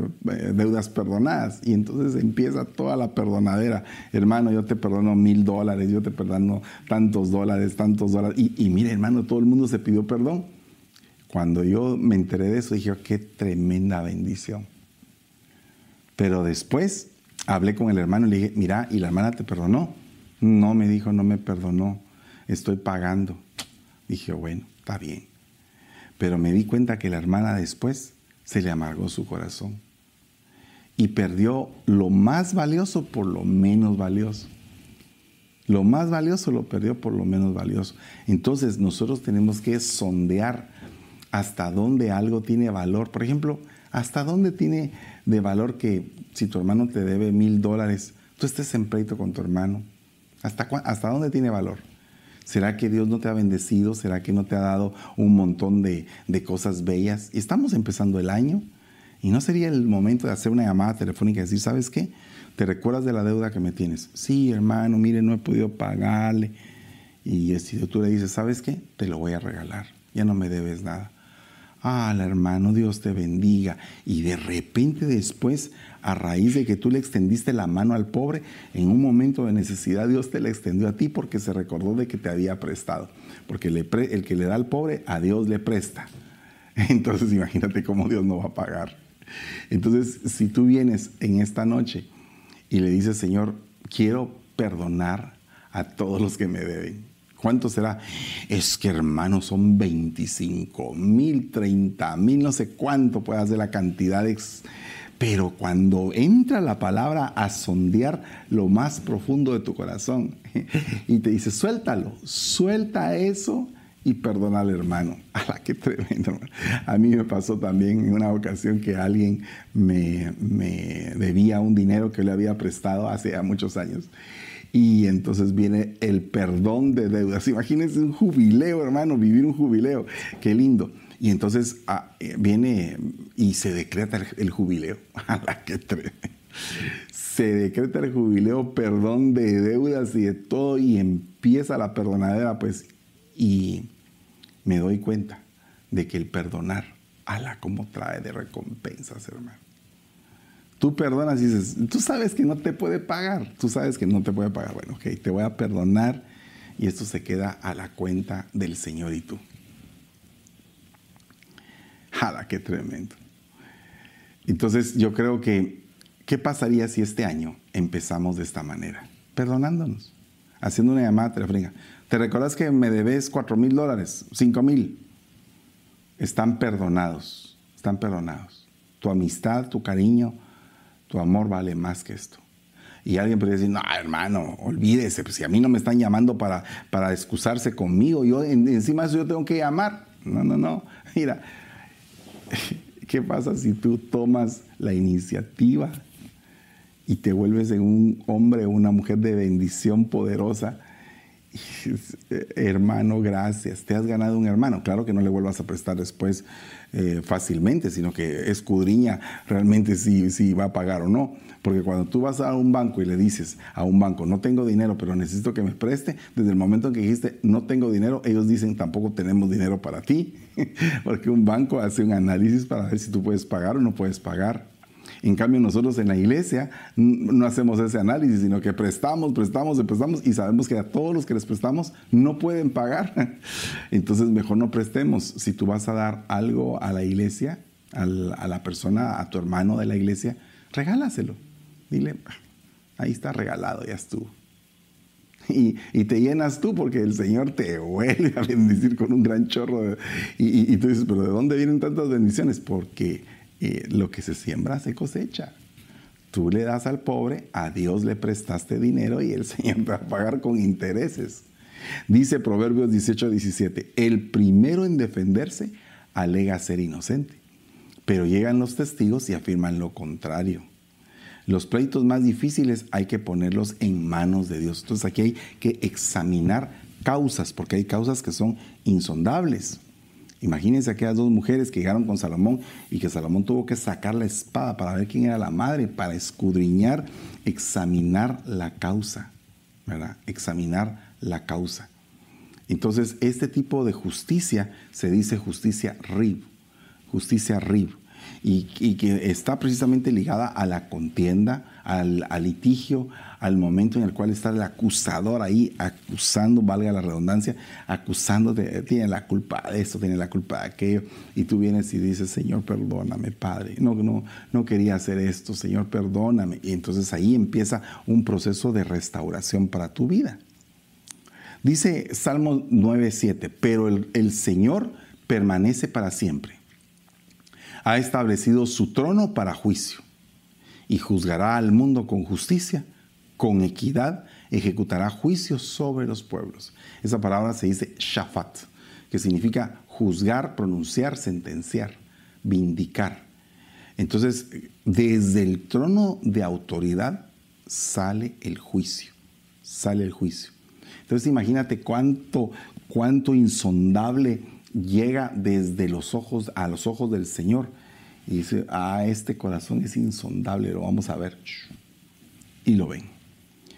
deudas perdonadas. Y entonces empieza toda la perdonadera. Hermano, yo te perdono mil dólares, yo te perdono tantos dólares, tantos dólares. Y, y mire, hermano, todo el mundo se pidió perdón. Cuando yo me enteré de eso, dije, oh, qué tremenda bendición. Pero después hablé con el hermano y le dije, mira, ¿y la hermana te perdonó? No, me dijo, no me perdonó, estoy pagando. Dije, bueno, está bien. Pero me di cuenta que la hermana después se le amargó su corazón y perdió lo más valioso por lo menos valioso. Lo más valioso lo perdió por lo menos valioso. Entonces nosotros tenemos que sondear hasta dónde algo tiene valor. Por ejemplo, hasta dónde tiene de valor que si tu hermano te debe mil dólares, tú estés en pleito con tu hermano. ¿Hasta, ¿Hasta dónde tiene valor? ¿Será que Dios no te ha bendecido? ¿Será que no te ha dado un montón de, cosas bellas? Y estamos empezando el año. ¿Y no sería el momento de hacer una llamada telefónica y decir, ¿sabes qué? ¿Te recuerdas de la deuda que me tienes? Sí, hermano, mire, no he podido pagarle. Y si tú le dices, ¿sabes qué? Te lo voy a regalar. Ya no me debes nada. Ah, hermano, Dios te bendiga. Y de repente después, a raíz de que tú le extendiste la mano al pobre, en un momento de necesidad Dios te la extendió a ti porque se recordó de que te había prestado. Porque el que le da al pobre, a Dios le presta. Entonces imagínate cómo Dios no va a pagar. Entonces, si tú vienes en esta noche y le dices, Señor, quiero perdonar a todos los que me deben ¿Cuánto será? Es que hermanos son 25 mil, 30 mil, no sé cuánto puede ser la cantidad. Pero cuando entra la palabra a sondear lo más profundo de tu corazón y te dice, suéltalo, suelta eso y perdona al hermano. ¡Hala, qué tremendo! A mí me pasó también en una ocasión que alguien me, me debía un dinero que le había prestado hace muchos años y entonces viene el perdón de deudas. Imagínense un jubileo, hermano, vivir un jubileo. Qué lindo. Y entonces ah, eh, viene y se decreta el, jubileo. qué se decreta el jubileo, perdón de deudas y de todo, y empieza la perdonadera, pues, y me doy cuenta de que el perdonar, ala, cómo trae de recompensas, hermano. Tú perdonas y dices, tú sabes que no te puede pagar, tú sabes que no te puede pagar. Bueno, ok, te voy a perdonar y esto se queda a la cuenta del Señor y tú. ¡Hala, qué tremendo! Entonces yo creo que, ¿qué pasaría si este año empezamos de esta manera? Perdonándonos, haciendo una llamada telefónica. ¿Te recuerdas que me debes cuatro mil dólares, cinco mil? Están perdonados, están perdonados. Tu amistad, tu cariño, tu amor vale más que esto. Y alguien podría decir, no, hermano, olvídese, pues si a mí no me están llamando para, para excusarse conmigo, yo encima de eso yo tengo que llamar. No, no, no. Mira, ¿qué pasa si tú tomas la iniciativa y te vuelves en un hombre o una mujer de bendición poderosa? hermano, gracias, te has ganado un hermano. Claro que no le vuelvas a prestar después eh, fácilmente, sino que escudriña realmente si, si va a pagar o no. Porque cuando tú vas a un banco y le dices a un banco, no tengo dinero, pero necesito que me preste, desde el momento en que dijiste, no tengo dinero, ellos dicen, tampoco tenemos dinero para ti. Porque un banco hace un análisis para ver si tú puedes pagar o no puedes pagar. En cambio, nosotros en la iglesia no hacemos ese análisis, sino que prestamos, prestamos, prestamos y sabemos que a todos los que les prestamos no pueden pagar. Entonces, mejor no prestemos. Si tú vas a dar algo a la iglesia, a la persona, a tu hermano de la iglesia, regálaselo. Dile, ah, ahí está regalado, ya estuvo. Y, te llenas tú porque el Señor te vuelve a bendecir con un gran chorro. y, y, tú dices, pero ¿de dónde vienen tantas bendiciones? Porque lo que se siembra se cosecha. tú le das al pobre, a Dios le prestaste dinero y el Señor te va a pagar con intereses. Dice Proverbios 18, 17, el primero en defenderse alega ser inocente, pero llegan los testigos y afirman lo contrario. Los pleitos más difíciles hay que ponerlos en manos de Dios. Entonces aquí hay que examinar causas, porque hay causas que son insondables. Imagínense aquellas dos mujeres que llegaron con Salomón y que Salomón tuvo que sacar la espada para ver quién era la madre, para escudriñar, examinar la causa, ¿verdad? Examinar la causa. Entonces, este tipo de justicia se dice justicia RIB, justicia RIB y, que está precisamente ligada a la contienda, al, litigio, al momento en el cual está el acusador ahí acusando, valga la redundancia, acusando, de, tiene la culpa de esto, tiene la culpa de aquello, y tú vienes y dices, Señor, perdóname, Padre, no, no, no quería hacer esto, Señor, perdóname. Y entonces ahí empieza un proceso de restauración para tu vida. Dice Salmo 9.7, pero el Señor permanece para siempre ha establecido su trono para juicio y juzgará al mundo con justicia, con equidad, ejecutará juicios sobre los pueblos. Esa palabra se dice shafat, que significa juzgar, pronunciar, sentenciar, vindicar. Entonces, desde el trono de autoridad sale el juicio, sale el juicio. Entonces, imagínate cuánto, cuánto insondable llega desde los ojos a los ojos del Señor y dice, ah, este corazón es insondable, lo vamos a ver. Y lo ven.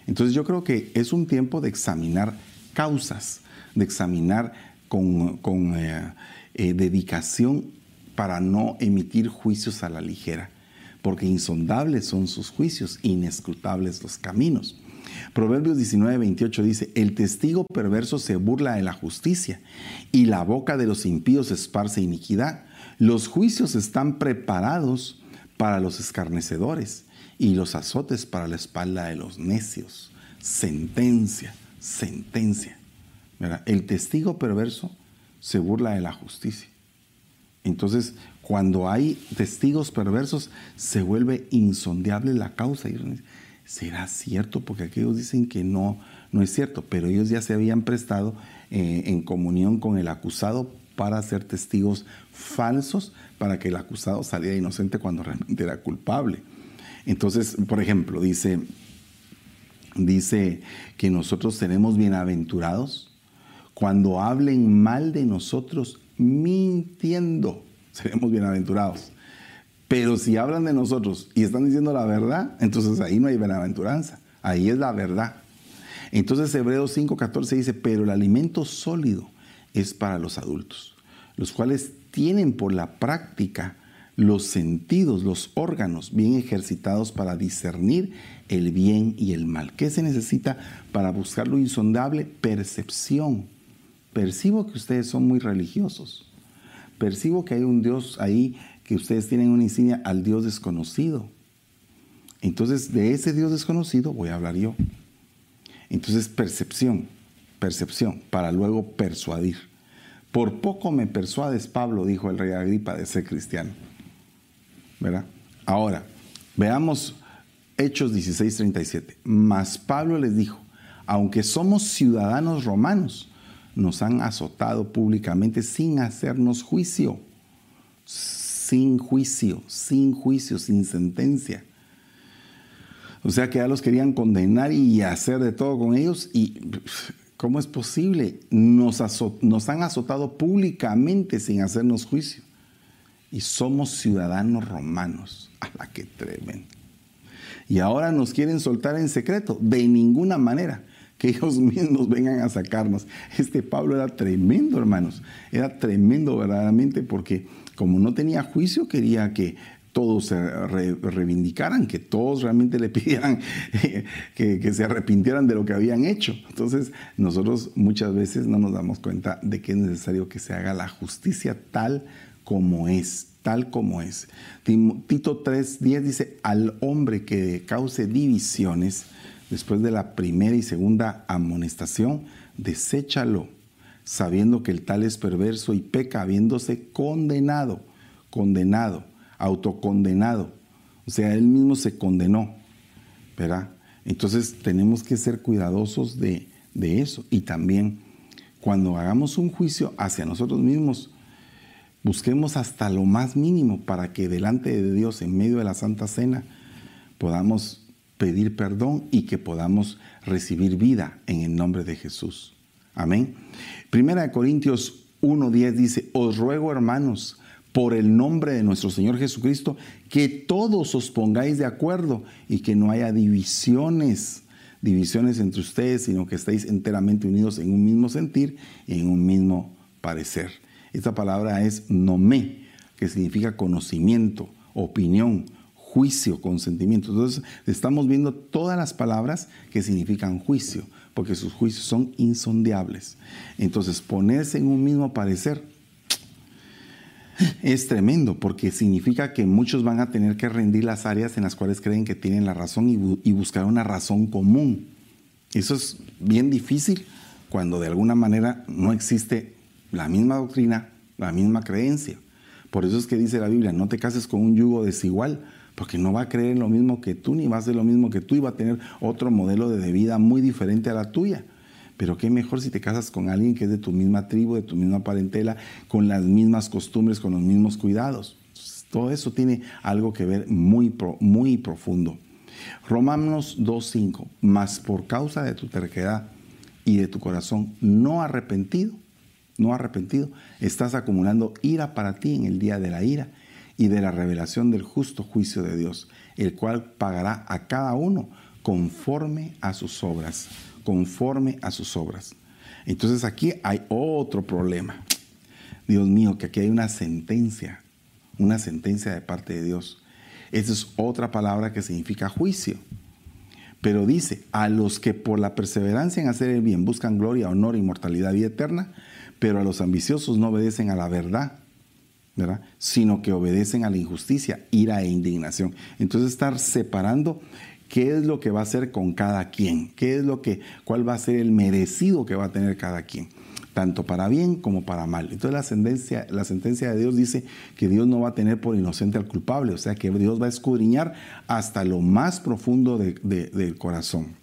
Entonces yo creo que es un tiempo de examinar causas, de examinar con, eh, eh, dedicación para no emitir juicios a la ligera, porque insondables son sus juicios, inescrutables los caminos. Proverbios 19, 28 dice, el testigo perverso se burla de la justicia y la boca de los impíos esparce iniquidad. Los juicios están preparados para los escarnecedores y los azotes para la espalda de los necios. Sentencia, sentencia. El testigo perverso se burla de la justicia. Entonces, cuando hay testigos perversos, se vuelve insondiable la causa. ¿será cierto? Porque aquellos dicen que no, no es cierto, pero ellos ya se habían prestado eh, en comunión con el acusado para ser testigos falsos, para que el acusado saliera inocente cuando realmente era culpable. Entonces, por ejemplo, dice, dice que nosotros seremos bienaventurados cuando hablen mal de nosotros mintiendo. Seremos bienaventurados. Pero si hablan de nosotros y están diciendo la verdad, entonces ahí no hay bienaventuranza. Ahí es la verdad. Entonces Hebreos 5:14 dice, pero el alimento sólido es para los adultos, los cuales tienen por la práctica los sentidos, los órganos bien ejercitados para discernir el bien y el mal. ¿Qué se necesita para buscar lo insondable? Percepción. Percibo que ustedes son muy religiosos. Percibo que hay un Dios ahí que ustedes tienen una insignia al Dios desconocido. Entonces, de ese Dios desconocido voy a hablar yo. Entonces, percepción, percepción, para luego persuadir. Por poco me persuades, Pablo, dijo el rey Agripa, de ser cristiano. ¿Verdad? Ahora, veamos Hechos 16:37. Mas Pablo les dijo, aunque somos ciudadanos romanos, nos han azotado públicamente sin hacernos juicio sin juicio, sin juicio, sin sentencia. O sea que ya los querían condenar y hacer de todo con ellos. ¿Y cómo es posible? Nos, nos han azotado públicamente sin hacernos juicio. Y somos ciudadanos romanos. ¡A la que tremendo! Y ahora nos quieren soltar en secreto. De ninguna manera que ellos mismos vengan a sacarnos. Este Pablo era tremendo, hermanos. Era tremendo verdaderamente porque como no tenía juicio, quería que todos se reivindicaran, que todos realmente le pidieran que, se arrepintieran de lo que habían hecho. Entonces, nosotros muchas veces no nos damos cuenta de que es necesario que se haga la justicia tal como es, tal como es. Tito 3.10 dice, al hombre que cause divisiones, después de la primera y segunda amonestación, deséchalo sabiendo que el tal es perverso y peca habiéndose condenado, condenado, autocondenado. O sea, él mismo se condenó, ¿verdad? Entonces tenemos que ser cuidadosos de, de eso. Y también cuando hagamos un juicio hacia nosotros mismos, busquemos hasta lo más mínimo para que delante de Dios, en medio de la Santa Cena, podamos pedir perdón y que podamos recibir vida en el nombre de Jesús. Amén. Primera de Corintios 1.10 dice, os ruego hermanos, por el nombre de nuestro Señor Jesucristo, que todos os pongáis de acuerdo y que no haya divisiones, divisiones entre ustedes, sino que estéis enteramente unidos en un mismo sentir y en un mismo parecer. Esta palabra es nomé, que significa conocimiento, opinión, juicio, consentimiento. Entonces, estamos viendo todas las palabras que significan juicio, porque sus juicios son insondeables. Entonces, ponerse en un mismo parecer es tremendo, porque significa que muchos van a tener que rendir las áreas en las cuales creen que tienen la razón y, y buscar una razón común. Eso es bien difícil cuando de alguna manera no existe la misma doctrina, la misma creencia. Por eso es que dice la Biblia, no te cases con un yugo desigual, porque no va a creer en lo mismo que tú, ni va a hacer lo mismo que tú, y va a tener otro modelo de vida muy diferente a la tuya. Pero qué mejor si te casas con alguien que es de tu misma tribu, de tu misma parentela, con las mismas costumbres, con los mismos cuidados. Todo eso tiene algo que ver muy, muy profundo. Romanos 2.5, mas por causa de tu terquedad y de tu corazón no arrepentido, no arrepentido, estás acumulando ira para ti en el día de la ira y de la revelación del justo juicio de Dios, el cual pagará a cada uno conforme a sus obras, conforme a sus obras. Entonces aquí hay otro problema. Dios mío, que aquí hay una sentencia, una sentencia de parte de Dios. Esa es otra palabra que significa juicio. Pero dice, a los que por la perseverancia en hacer el bien buscan gloria, honor, inmortalidad, vida eterna, pero a los ambiciosos no obedecen a la verdad, ¿verdad? sino que obedecen a la injusticia, ira e indignación. Entonces estar separando qué es lo que va a hacer con cada quien, qué es lo que, cuál va a ser el merecido que va a tener cada quien, tanto para bien como para mal. Entonces la sentencia, la sentencia de Dios dice que Dios no va a tener por inocente al culpable, o sea que Dios va a escudriñar hasta lo más profundo del corazón.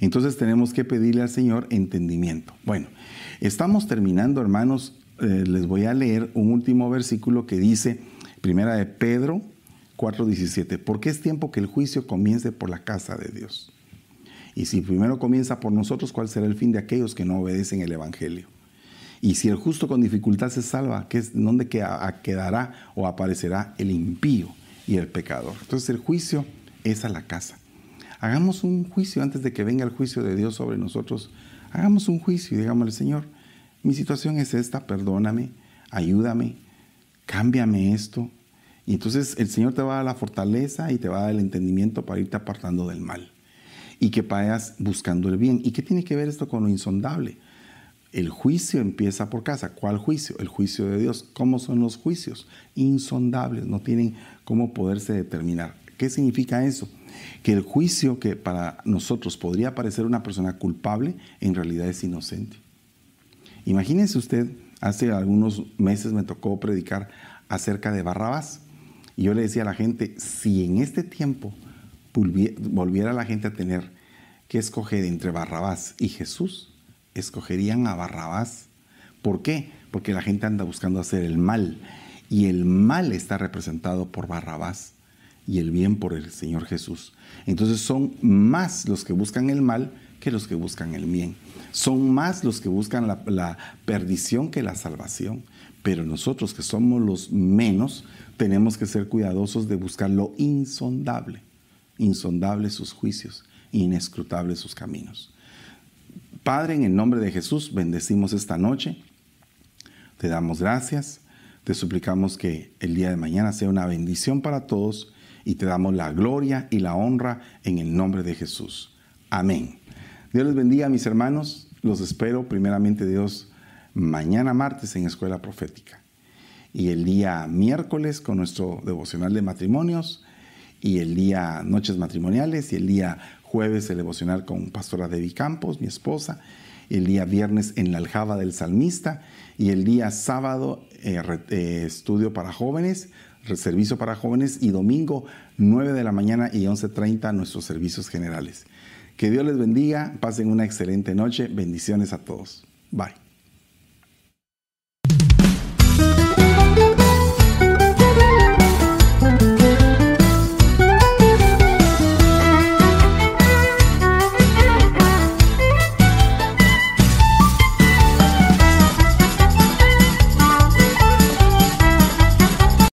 Entonces tenemos que pedirle al Señor entendimiento. Bueno, Estamos terminando, hermanos. Eh, les voy a leer un último versículo que dice, primera de Pedro 4:17, porque es tiempo que el juicio comience por la casa de Dios. Y si primero comienza por nosotros, ¿cuál será el fin de aquellos que no obedecen el Evangelio? Y si el justo con dificultad se salva, ¿dónde quedará o aparecerá el impío y el pecador? Entonces el juicio es a la casa. Hagamos un juicio antes de que venga el juicio de Dios sobre nosotros Hagamos un juicio y digámosle, Señor, mi situación es esta, perdóname, ayúdame, cámbiame esto. Y entonces el Señor te va a dar la fortaleza y te va a dar el entendimiento para irte apartando del mal. Y que vayas buscando el bien. ¿Y qué tiene que ver esto con lo insondable? El juicio empieza por casa. ¿Cuál juicio? El juicio de Dios. ¿Cómo son los juicios? Insondables, no tienen cómo poderse determinar. ¿Qué significa eso? Que el juicio que para nosotros podría parecer una persona culpable, en realidad es inocente. Imagínense usted, hace algunos meses me tocó predicar acerca de Barrabás. Y yo le decía a la gente, si en este tiempo volviera la gente a tener que escoger entre Barrabás y Jesús, escogerían a Barrabás. ¿Por qué? Porque la gente anda buscando hacer el mal y el mal está representado por Barrabás y el bien por el Señor Jesús. Entonces son más los que buscan el mal que los que buscan el bien. Son más los que buscan la, perdición que la salvación. Pero nosotros que somos los menos, tenemos que ser cuidadosos de buscar lo insondable. Insondables sus juicios, inescrutables sus caminos. Padre, en el nombre de Jesús, bendecimos esta noche. Te damos gracias. Te suplicamos que el día de mañana sea una bendición para todos y te damos la gloria y la honra en el nombre de Jesús. Amén. Dios les bendiga, mis hermanos. Los espero, primeramente Dios, mañana martes en Escuela Profética. Y el día miércoles con nuestro devocional de matrimonios. Y el día noches matrimoniales. Y el día jueves el devocional con Pastora Debbie Campos, mi esposa. el día viernes en la aljaba del salmista y el día sábado eh, eh, estudio para jóvenes, servicio para jóvenes y domingo 9 de la mañana y 11.30 nuestros servicios generales. Que Dios les bendiga, pasen una excelente noche, bendiciones a todos. Bye.